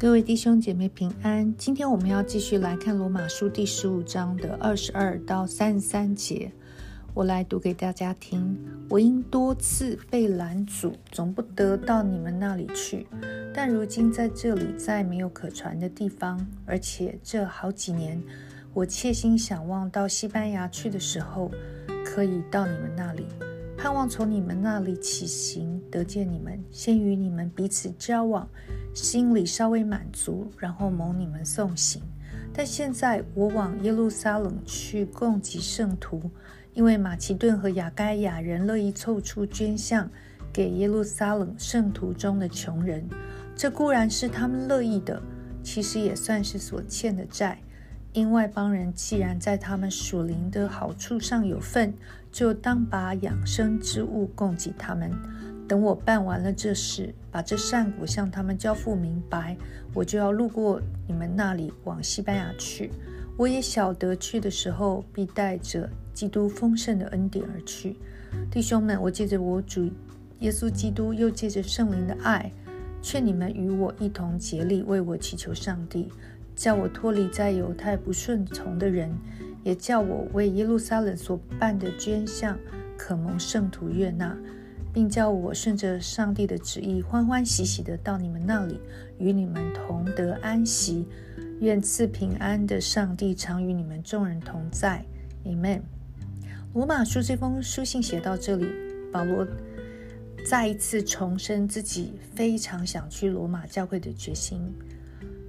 各位弟兄姐妹平安。今天我们要继续来看罗马书第十五章的二十二到三十三节。我来读给大家听。我因多次被拦阻，总不得到你们那里去。但如今在这里，再没有可传的地方，而且这好几年，我切心想望到西班牙去的时候，可以到你们那里，盼望从你们那里起行，得见你们，先与你们彼此交往。心里稍微满足，然后蒙你们送行。但现在我往耶路撒冷去供给圣徒，因为马其顿和雅该亚人乐意凑出捐项给耶路撒冷圣徒中的穷人。这固然是他们乐意的，其实也算是所欠的债。因外邦人既然在他们属灵的好处上有份，就当把养生之物供给他们。等我办完了这事，把这善果向他们交付明白，我就要路过你们那里往西班牙去。我也晓得去的时候必带着基督丰盛的恩典而去。弟兄们，我借着我主耶稣基督，又借着圣灵的爱，劝你们与我一同竭力为我祈求上帝，叫我脱离在犹太不顺从的人，也叫我为耶路撒冷所办的捐项可蒙圣徒悦纳。并叫我顺着上帝的旨意，欢欢喜喜的到你们那里，与你们同得安息。愿赐平安的上帝常与你们众人同在。Amen。罗马书这封书信写到这里，保罗再一次重申自己非常想去罗马教会的决心。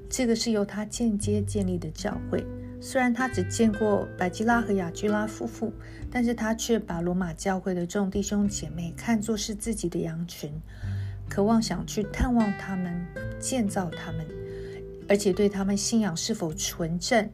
这个是由他间接建立的教会。虽然他只见过百基拉和雅居拉夫妇，但是他却把罗马教会的众弟兄姐妹看作是自己的羊群，渴望想去探望他们，建造他们，而且对他们信仰是否纯正，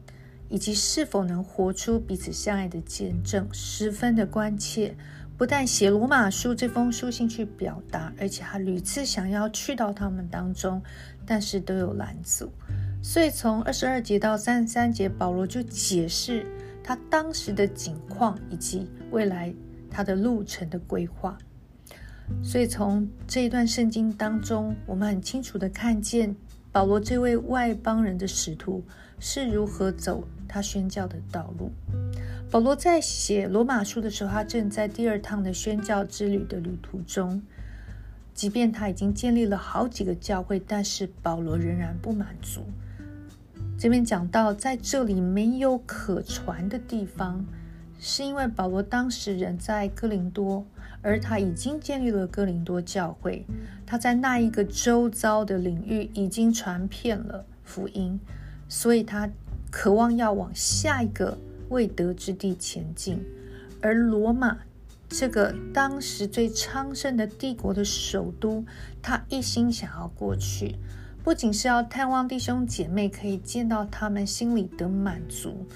以及是否能活出彼此相爱的见证，十分的关切。不但写罗马书这封书信去表达，而且他屡次想要去到他们当中，但是都有拦阻。所以，从二十二节到三十三节，保罗就解释他当时的景况以及未来他的路程的规划。所以，从这一段圣经当中，我们很清楚的看见保罗这位外邦人的使徒是如何走他宣教的道路。保罗在写罗马书的时候，他正在第二趟的宣教之旅的旅途中。即便他已经建立了好几个教会，但是保罗仍然不满足。这边讲到，在这里没有可传的地方，是因为保罗当时人在哥林多，而他已经建立了哥林多教会，他在那一个周遭的领域已经传遍了福音，所以他渴望要往下一个未得之地前进，而罗马这个当时最昌盛的帝国的首都，他一心想要过去。不仅是要探望弟兄姐妹，可以见到他们，心里得满足。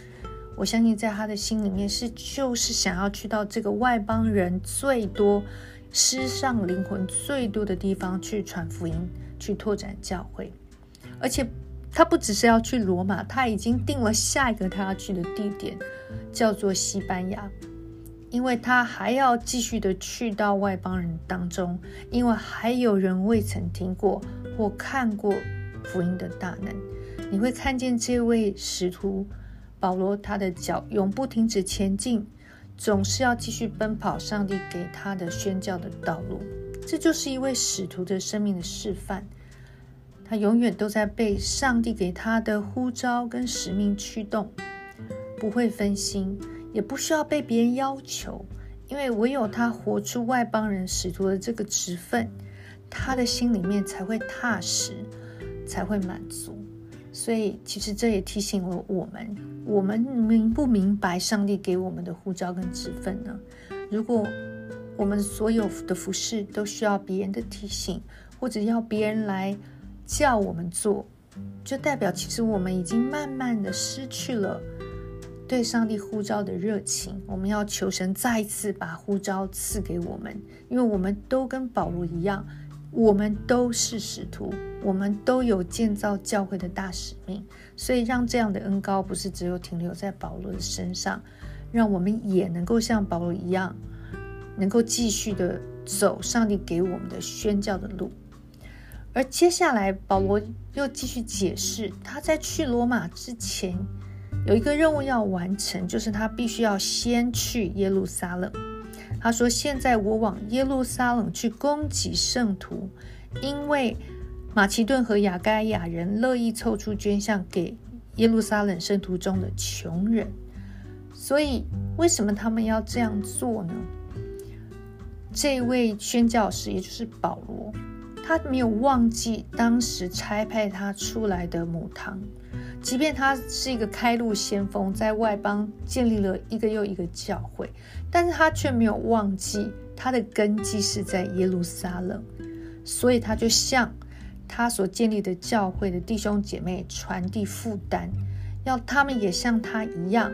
我相信，在他的心里面是就是想要去到这个外邦人最多、失上灵魂最多的地方去传福音，去拓展教会。而且，他不只是要去罗马，他已经定了下一个他要去的地点，叫做西班牙。因为他还要继续的去到外邦人当中，因为还有人未曾听过或看过福音的大能。你会看见这位使徒保罗，他的脚永不停止前进，总是要继续奔跑上帝给他的宣教的道路。这就是一位使徒的生命的示范。他永远都在被上帝给他的呼召跟使命驱动，不会分心。也不需要被别人要求，因为唯有他活出外邦人使徒的这个职分，他的心里面才会踏实，才会满足。所以，其实这也提醒了我们：我们明不明白上帝给我们的呼召跟职分呢？如果我们所有的服饰都需要别人的提醒，或者要别人来叫我们做，就代表其实我们已经慢慢的失去了。对上帝呼召的热情，我们要求神再一次把呼召赐给我们，因为我们都跟保罗一样，我们都是使徒，我们都有建造教会的大使命，所以让这样的恩高不是只有停留在保罗的身上，让我们也能够像保罗一样，能够继续的走上帝给我们的宣教的路。而接下来，保罗又继续解释，他在去罗马之前有一个任务要完成，就是他必须要先去耶路撒冷。他说：“现在我往耶路撒冷去攻击圣徒，因为马其顿和雅该亚人乐意凑出捐项给耶路撒冷圣徒中的穷人。所以，为什么他们要这样做呢？这位宣教师，也就是保罗。”他没有忘记当时差派他出来的母堂，即便他是一个开路先锋，在外邦建立了一个又一个教会，但是他却没有忘记他的根基是在耶路撒冷，所以他就向他所建立的教会的弟兄姐妹传递负担，要他们也像他一样，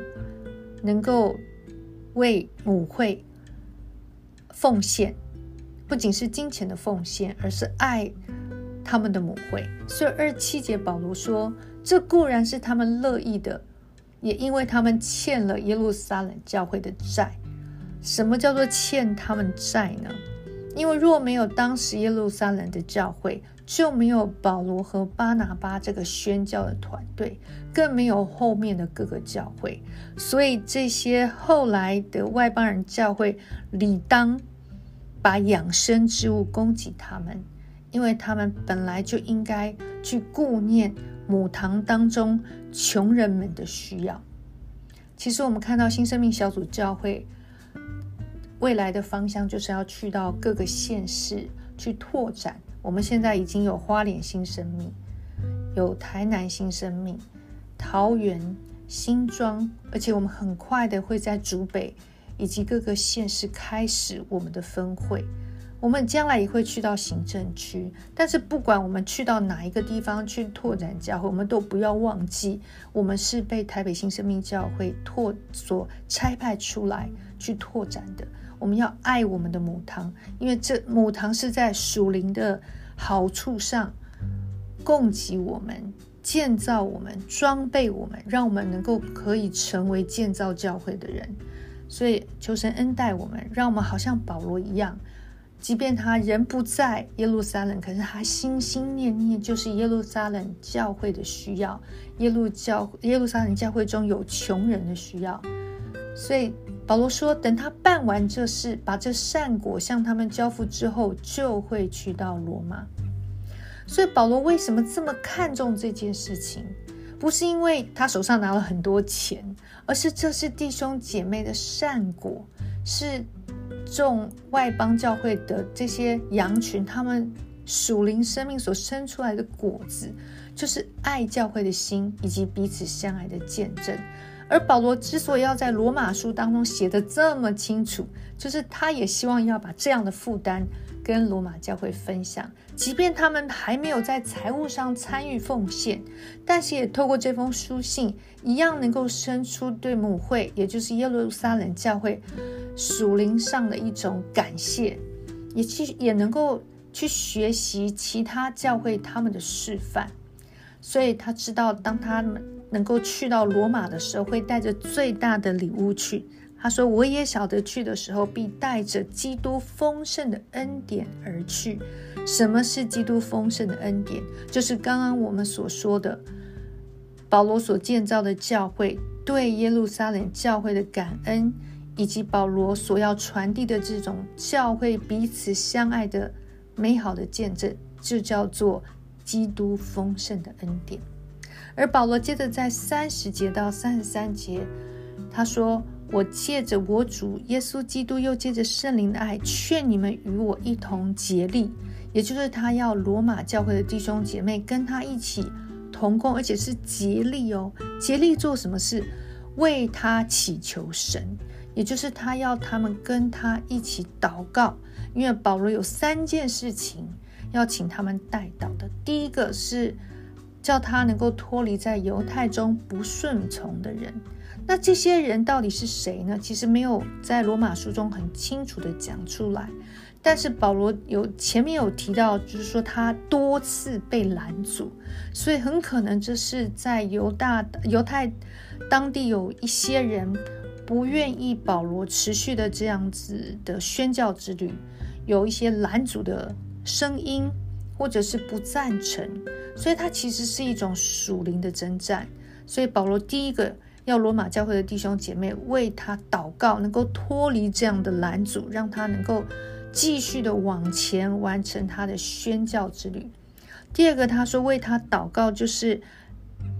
能够为母会奉献。不仅是金钱的奉献，而是爱他们的母会。所以二七节保罗说：“这固然是他们乐意的，也因为他们欠了耶路撒冷教会的债。什么叫做欠他们债呢？因为若没有当时耶路撒冷的教会，就没有保罗和巴拿巴这个宣教的团队，更没有后面的各个教会。所以这些后来的外邦人教会，理当。”把养生之物供给他们，因为他们本来就应该去顾念母堂当中穷人们的需要。其实我们看到新生命小组教会未来的方向，就是要去到各个县市去拓展。我们现在已经有花莲新生命，有台南新生命，桃园新庄，而且我们很快的会在竹北。以及各个县市开始我们的分会，我们将来也会去到行政区。但是不管我们去到哪一个地方去拓展教会，我们都不要忘记，我们是被台北新生命教会拓所差派出来去拓展的。我们要爱我们的母堂，因为这母堂是在属灵的好处上供给我们、建造我们、装备我们，让我们能够可以成为建造教会的人。所以求神恩待我们，让我们好像保罗一样，即便他人不在耶路撒冷，可是他心心念念就是耶路撒冷教会的需要。耶路教耶路撒冷教会中有穷人的需要，所以保罗说，等他办完这事，把这善果向他们交付之后，就会去到罗马。所以保罗为什么这么看重这件事情？不是因为他手上拿了很多钱，而是这是弟兄姐妹的善果，是众外邦教会的这些羊群，他们属灵生命所生出来的果子，就是爱教会的心以及彼此相爱的见证。而保罗之所以要在罗马书当中写的这么清楚，就是他也希望要把这样的负担。跟罗马教会分享，即便他们还没有在财务上参与奉献，但是也透过这封书信，一样能够生出对母会，也就是耶路撒冷教会属灵上的一种感谢，也去也能够去学习其他教会他们的示范。所以他知道，当他们能够去到罗马的时候，会带着最大的礼物去。他说：“我也晓得去的时候必带着基督丰盛的恩典而去。什么是基督丰盛的恩典？就是刚刚我们所说的，保罗所建造的教会对耶路撒冷教会的感恩，以及保罗所要传递的这种教会彼此相爱的美好的见证，就叫做基督丰盛的恩典。而保罗接着在三十节到三十三节，他说。”我借着我主耶稣基督，又借着圣灵的爱，劝你们与我一同竭力，也就是他要罗马教会的弟兄姐妹跟他一起同工，而且是竭力哦，竭力做什么事？为他祈求神，也就是他要他们跟他一起祷告，因为保罗有三件事情要请他们带到的。第一个是叫他能够脱离在犹太中不顺从的人。那这些人到底是谁呢？其实没有在罗马书中很清楚的讲出来，但是保罗有前面有提到，就是说他多次被拦阻，所以很可能这是在犹大犹太当地有一些人不愿意保罗持续的这样子的宣教之旅，有一些拦阻的声音，或者是不赞成，所以它其实是一种属灵的征战。所以保罗第一个要罗马教会的弟兄姐妹为他祷告，能够脱离这样的拦阻，让他能够继续的往前完成他的宣教之旅。第二个，他说为他祷告，就是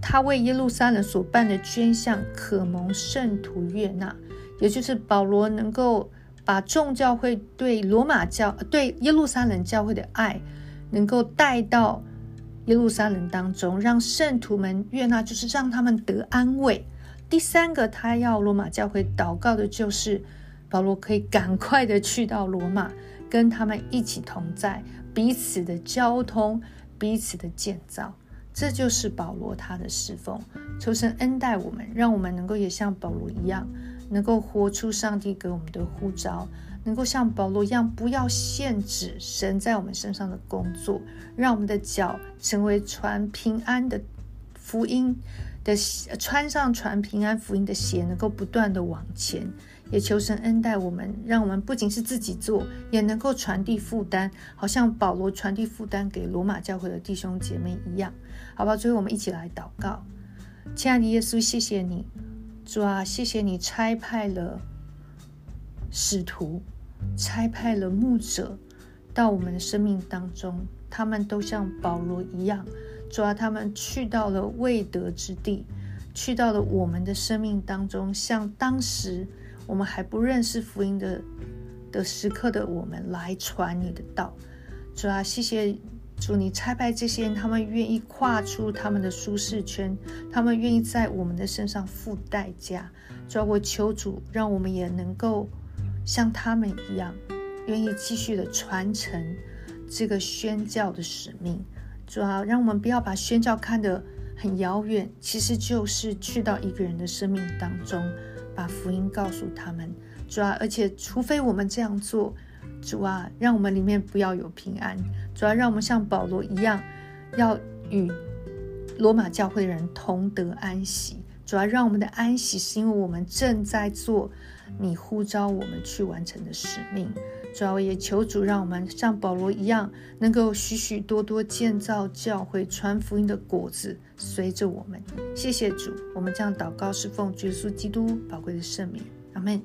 他为耶路撒冷所办的捐项可蒙圣徒悦纳，也就是保罗能够把众教会对罗马教、对耶路撒冷教会的爱，能够带到耶路撒冷当中，让圣徒们悦纳，就是让他们得安慰。第三个，他要罗马教会祷告的就是保罗可以赶快的去到罗马，跟他们一起同在，彼此的交通。彼此的建造，这就是保罗他的侍奉。求神恩待我们，让我们能够也像保罗一样，能够活出上帝给我们的呼召，能够像保罗一样，不要限制神在我们身上的工作，让我们的脚成为传平安的福音的穿上传平安福音的鞋，能够不断的往前。也求神恩待我们，让我们不仅是自己做，也能够传递负担，好像保罗传递负担给罗马教会的弟兄姐妹一样，好吧？最后我们一起来祷告，亲爱的耶稣，谢谢你，主啊，谢谢你差派了使徒，差派了牧者到我们的生命当中，他们都像保罗一样，主啊，他们去到了未得之地，去到了我们的生命当中，像当时。我们还不认识福音的的时刻的我们来传你的道，主啊，谢谢主，你差派这些人，他们愿意跨出他们的舒适圈，他们愿意在我们的身上付代价。主啊，我求主，让我们也能够像他们一样，愿意继续的传承这个宣教的使命。主要，让我们不要把宣教看得很遥远，其实就是去到一个人的生命当中。把福音告诉他们，主要！而且，除非我们这样做，主啊，让我们里面不要有平安。主要让我们像保罗一样，要与罗马教会的人同得安息。主要让我们的安息，是因为我们正在做你呼召我们去完成的使命。主要也求主，让我们像保罗一样，能够许许多多建造教会、传福音的果子随着我们。谢谢主，我们将祷告是奉耶稣基督宝贵的圣名，阿门。